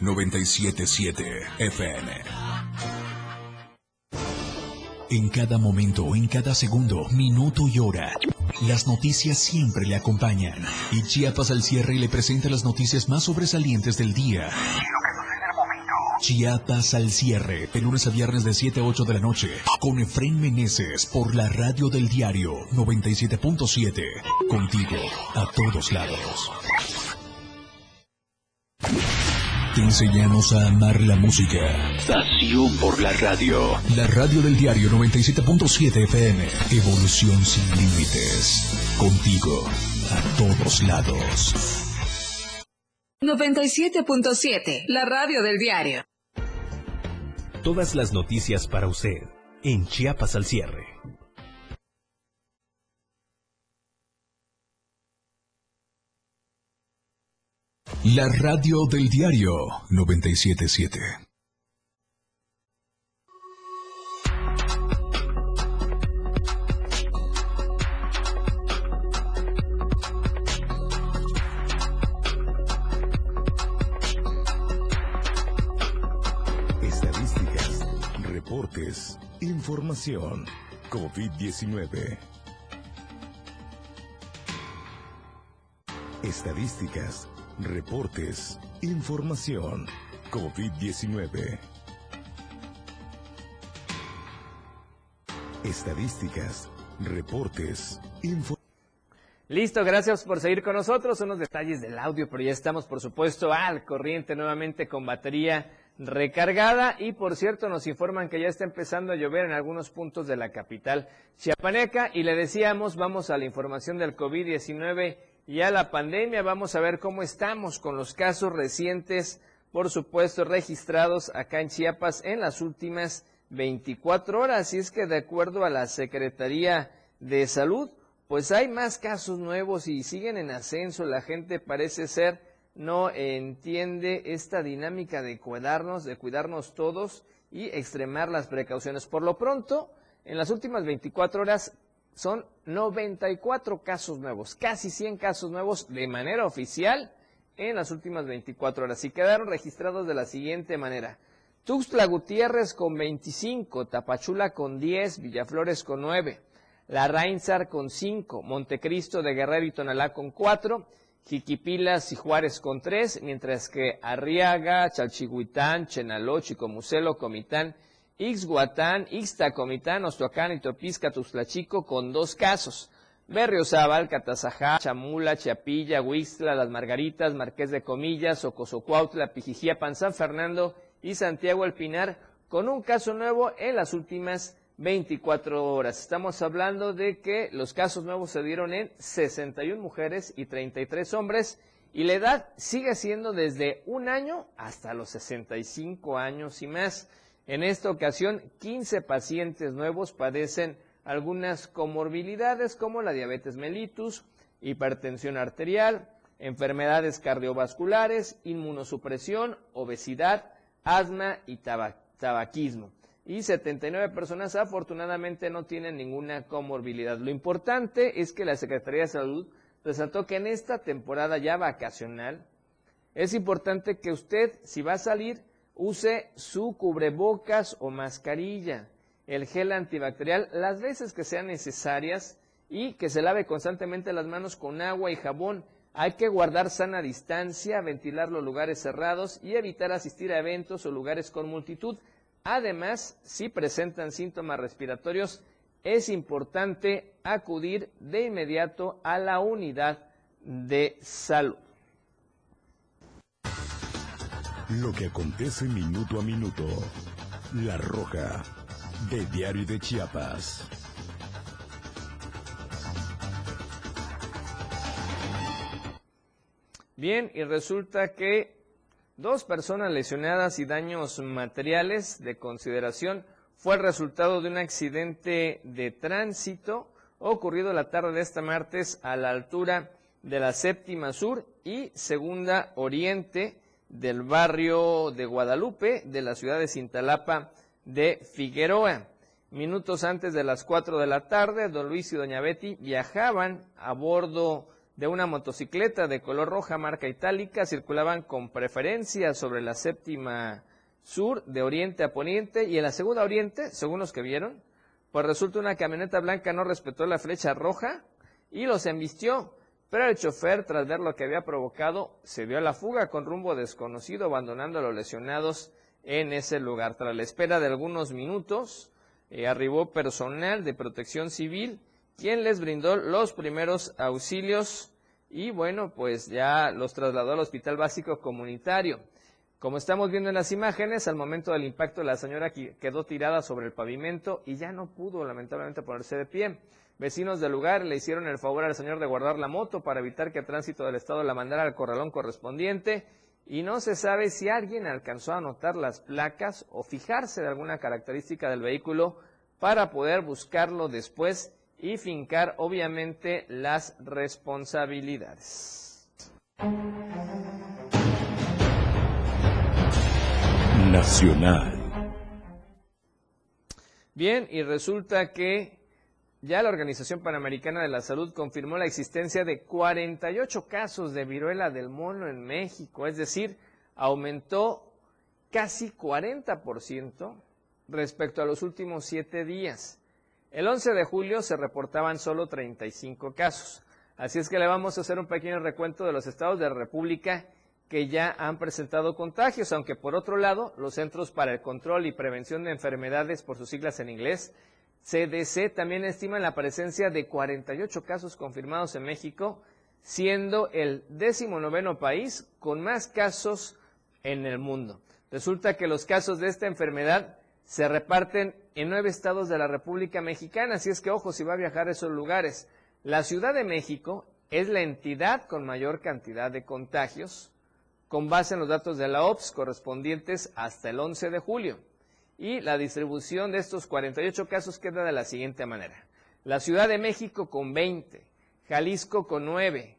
977 FM. En cada momento, en cada segundo, minuto y hora, las noticias siempre le acompañan. Y Chiapas al cierre le presenta las noticias más sobresalientes del día. Chiapas al cierre, de lunes a viernes de 7 a 8 de la noche, con Efren Meneses por la radio del diario 97.7. Contigo, a todos lados. Te enseñamos a amar la música. Pasión por la radio. La radio del diario 97.7 FM. Evolución sin límites. Contigo, a todos lados. 97.7, la radio del diario. Todas las noticias para usted en Chiapas al cierre. La radio del diario 977. Estadísticas, reportes, información. COVID-19. Estadísticas, reportes, información. COVID-19. Estadísticas, reportes, información. Listo, gracias por seguir con nosotros. Unos detalles del audio, pero ya estamos, por supuesto, al corriente nuevamente con batería recargada. Y por cierto, nos informan que ya está empezando a llover en algunos puntos de la capital chiapaneca. Y le decíamos, vamos a la información del COVID-19 y a la pandemia. Vamos a ver cómo estamos con los casos recientes, por supuesto, registrados acá en Chiapas en las últimas 24 horas. Y es que de acuerdo a la Secretaría de Salud, pues hay más casos nuevos y siguen en ascenso. La gente parece ser no entiende esta dinámica de cuidarnos, de cuidarnos todos y extremar las precauciones. Por lo pronto, en las últimas 24 horas son 94 casos nuevos, casi 100 casos nuevos de manera oficial en las últimas 24 horas y quedaron registrados de la siguiente manera. Tuxtla Gutiérrez con 25, Tapachula con 10, Villaflores con 9, La con 5, Montecristo de Guerrero y Tonalá con 4, Jiquipilas y Juárez con 3, mientras que Arriaga, Chalchihuitán, Chenaló, Chicomucelo, Comitán, Ixhuatán, Ixta, Comitán, Ostoacán y Topisca, Tuxtlachico con 2 casos. Berriozábal, Catazajá, Chamula, Chiapilla, Huixtla, Las Margaritas, Marqués de Comillas, Ocosocuautla, Pijijiapan, San Fernando y Santiago Alpinar con un caso nuevo en las últimas 24 horas. Estamos hablando de que los casos nuevos se dieron en 61 mujeres y 33 hombres y la edad sigue siendo desde un año hasta los 65 años y más. En esta ocasión, 15 pacientes nuevos padecen algunas comorbilidades como la diabetes mellitus, hipertensión arterial, enfermedades cardiovasculares, inmunosupresión, obesidad, asma y tabaquismo. Y 79 personas afortunadamente no tienen ninguna comorbilidad. Lo importante es que la Secretaría de Salud resaltó que en esta temporada ya vacacional es importante que usted, si va a salir, use su cubrebocas o mascarilla, el gel antibacterial las veces que sean necesarias y que se lave constantemente las manos con agua y jabón. Hay que guardar sana distancia, ventilar los lugares cerrados y evitar asistir a eventos o lugares con multitud. Además, si presentan síntomas respiratorios, es importante acudir de inmediato a la unidad de salud. Lo que acontece minuto a minuto. La Roja, de Diario de Chiapas. Bien, y resulta que dos personas lesionadas y daños materiales de consideración fue el resultado de un accidente de tránsito ocurrido la tarde de este martes a la altura de la séptima sur y segunda oriente del barrio de Guadalupe de la ciudad de Cintalapa de Figueroa. Minutos antes de las 4 de la tarde, don Luis y doña Betty viajaban a bordo de una motocicleta de color roja marca itálica, circulaban con preferencia sobre la séptima sur de oriente a poniente y en la segunda oriente, según los que vieron, pues resulta una camioneta blanca no respetó la flecha roja y los embistió, pero el chofer, tras ver lo que había provocado, se dio a la fuga con rumbo desconocido, abandonando a los lesionados en ese lugar. Tras la espera de algunos minutos, eh, arribó personal de protección civil quien les brindó los primeros auxilios y bueno, pues ya los trasladó al Hospital Básico Comunitario. Como estamos viendo en las imágenes, al momento del impacto la señora quedó tirada sobre el pavimento y ya no pudo lamentablemente ponerse de pie. Vecinos del lugar le hicieron el favor al señor de guardar la moto para evitar que el tránsito del estado la mandara al corralón correspondiente y no se sabe si alguien alcanzó a anotar las placas o fijarse de alguna característica del vehículo para poder buscarlo después y fincar obviamente las responsabilidades. Nacional. Bien, y resulta que ya la Organización Panamericana de la Salud confirmó la existencia de 48 casos de viruela del mono en México, es decir, aumentó casi 40% respecto a los últimos siete días. El 11 de julio se reportaban solo 35 casos. Así es que le vamos a hacer un pequeño recuento de los estados de la República que ya han presentado contagios, aunque por otro lado, los Centros para el Control y Prevención de Enfermedades, por sus siglas en inglés, CDC, también estiman la presencia de 48 casos confirmados en México, siendo el décimo noveno país con más casos en el mundo. Resulta que los casos de esta enfermedad se reparten en nueve estados de la República Mexicana, así es que ojo si va a viajar a esos lugares. La Ciudad de México es la entidad con mayor cantidad de contagios, con base en los datos de la OPS correspondientes hasta el 11 de julio. Y la distribución de estos 48 casos queda de la siguiente manera. La Ciudad de México con 20, Jalisco con 9,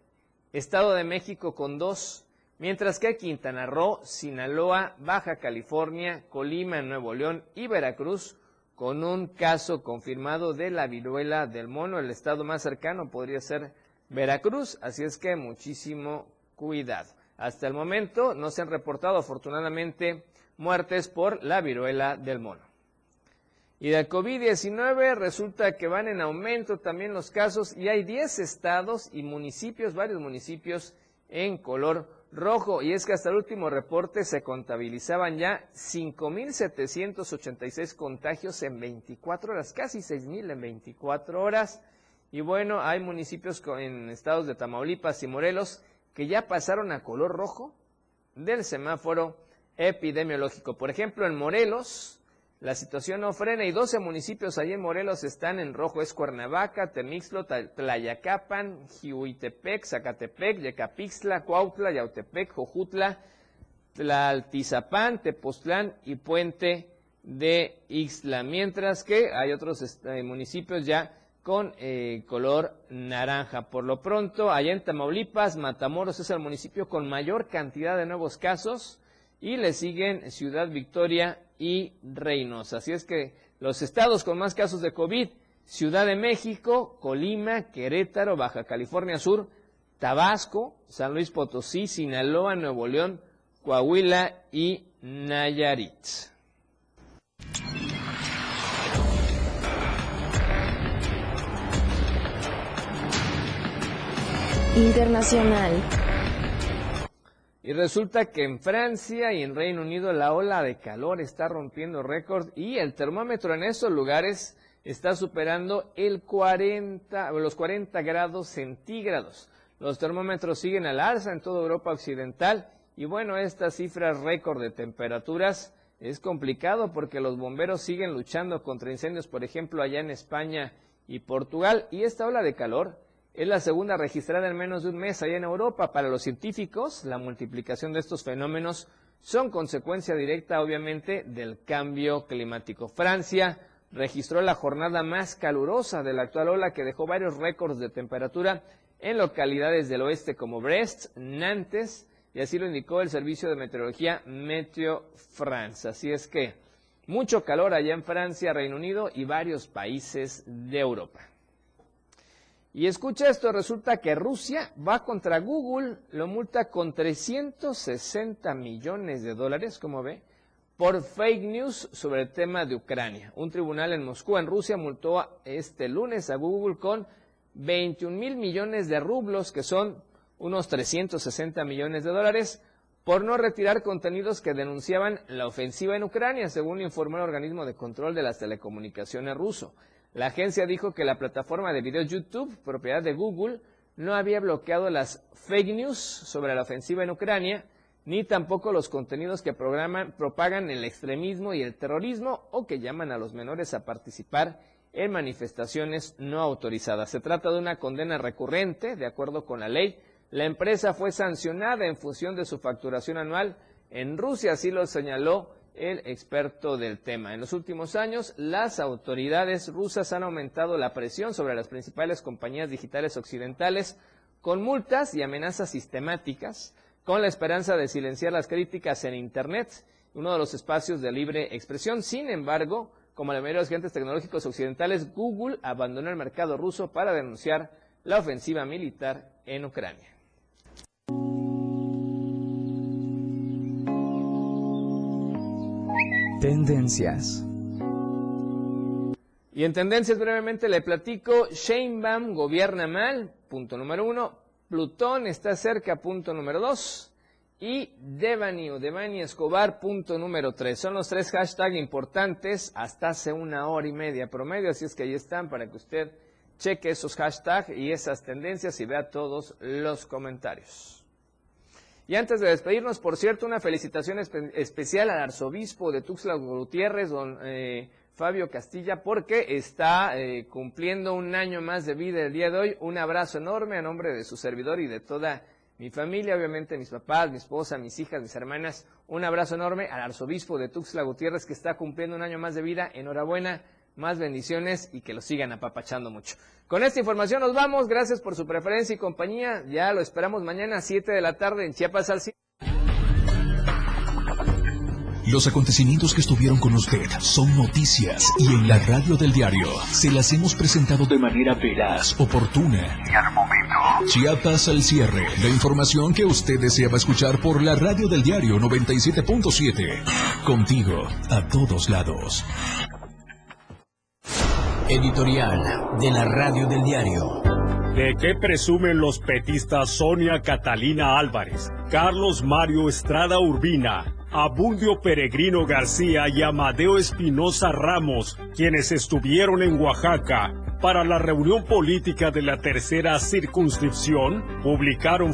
Estado de México con 2, mientras que Quintana Roo, Sinaloa, Baja California, Colima, Nuevo León y Veracruz con un caso confirmado de la viruela del mono. El estado más cercano podría ser Veracruz, así es que muchísimo cuidado. Hasta el momento no se han reportado afortunadamente muertes por la viruela del mono. Y de COVID-19 resulta que van en aumento también los casos y hay 10 estados y municipios, varios municipios en color rojo. Y es que hasta el último reporte se contabilizaban ya 5.786 contagios en 24 horas, casi 6.000 en 24 horas. Y bueno, hay municipios en estados de Tamaulipas y Morelos que ya pasaron a color rojo del semáforo epidemiológico. Por ejemplo, en Morelos, la situación no frena y 12 municipios allí en Morelos están en rojo. Es Cuernavaca, Temixlo, Tlayacapan, Jihuitepec, Zacatepec, Yecapixtla, Cuautla, Yautepec, Jojutla, Tlaltizapán, Tepoztlán y Puente de Ixtla. Mientras que hay otros este, municipios ya con eh, color naranja. Por lo pronto, allá en Tamaulipas, Matamoros es el municipio con mayor cantidad de nuevos casos y le siguen Ciudad Victoria y Reynosa. Así es que los estados con más casos de COVID, Ciudad de México, Colima, Querétaro, Baja California Sur, Tabasco, San Luis Potosí, Sinaloa, Nuevo León, Coahuila y Nayarit. Internacional. Y resulta que en Francia y en Reino Unido la ola de calor está rompiendo récord y el termómetro en esos lugares está superando el 40, los 40 grados centígrados. Los termómetros siguen al alza en toda Europa Occidental y bueno, estas cifras récord de temperaturas es complicado porque los bomberos siguen luchando contra incendios, por ejemplo, allá en España y Portugal. Y esta ola de calor es la segunda registrada en menos de un mes allá en Europa. Para los científicos, la multiplicación de estos fenómenos son consecuencia directa, obviamente, del cambio climático. Francia registró la jornada más calurosa de la actual ola que dejó varios récords de temperatura en localidades del oeste como Brest, Nantes, y así lo indicó el servicio de meteorología Meteo France. Así es que mucho calor allá en Francia, Reino Unido y varios países de Europa. Y escucha esto, resulta que Rusia va contra Google, lo multa con 360 millones de dólares, como ve, por fake news sobre el tema de Ucrania. Un tribunal en Moscú, en Rusia, multó este lunes a Google con 21 mil millones de rublos, que son unos 360 millones de dólares, por no retirar contenidos que denunciaban la ofensiva en Ucrania, según informó el organismo de control de las telecomunicaciones ruso. La agencia dijo que la plataforma de video YouTube, propiedad de Google, no había bloqueado las fake news sobre la ofensiva en Ucrania, ni tampoco los contenidos que propagan el extremismo y el terrorismo o que llaman a los menores a participar en manifestaciones no autorizadas. Se trata de una condena recurrente, de acuerdo con la ley. La empresa fue sancionada en función de su facturación anual en Rusia, así lo señaló el experto del tema. En los últimos años, las autoridades rusas han aumentado la presión sobre las principales compañías digitales occidentales con multas y amenazas sistemáticas, con la esperanza de silenciar las críticas en Internet, uno de los espacios de libre expresión. Sin embargo, como la mayoría de los agentes tecnológicos occidentales, Google abandonó el mercado ruso para denunciar la ofensiva militar en Ucrania. Tendencias. Y en tendencias brevemente le platico, Sheinbaum gobierna mal, punto número uno, Plutón está cerca, punto número dos, y Devani o Devani Escobar, punto número tres. Son los tres hashtags importantes hasta hace una hora y media promedio, así es que ahí están para que usted cheque esos hashtags y esas tendencias y vea todos los comentarios. Y antes de despedirnos, por cierto, una felicitación especial al arzobispo de Tuxtla Gutiérrez, don eh, Fabio Castilla, porque está eh, cumpliendo un año más de vida el día de hoy. Un abrazo enorme a nombre de su servidor y de toda mi familia, obviamente mis papás, mi esposa, mis hijas, mis hermanas. Un abrazo enorme al arzobispo de Tuxtla Gutiérrez que está cumpliendo un año más de vida. Enhorabuena más bendiciones y que lo sigan apapachando mucho. Con esta información nos vamos. Gracias por su preferencia y compañía. Ya lo esperamos mañana a 7 de la tarde en Chiapas al Los acontecimientos que estuvieron con usted son noticias y en la radio del diario se las hemos presentado de manera veraz, oportuna y al momento. Chiapas al cierre. La información que usted deseaba escuchar por la radio del diario 97.7. Contigo, a todos lados. Editorial de la radio del diario. ¿De qué presumen los petistas Sonia Catalina Álvarez, Carlos Mario Estrada Urbina, Abundio Peregrino García y Amadeo Espinosa Ramos, quienes estuvieron en Oaxaca para la reunión política de la tercera circunscripción, publicaron